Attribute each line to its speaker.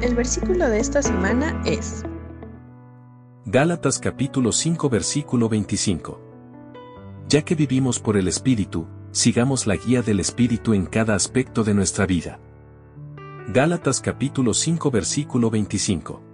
Speaker 1: El versículo de esta semana es
Speaker 2: Gálatas capítulo 5 versículo 25. Ya que vivimos por el Espíritu, sigamos la guía del Espíritu en cada aspecto de nuestra vida. Gálatas capítulo 5 versículo 25.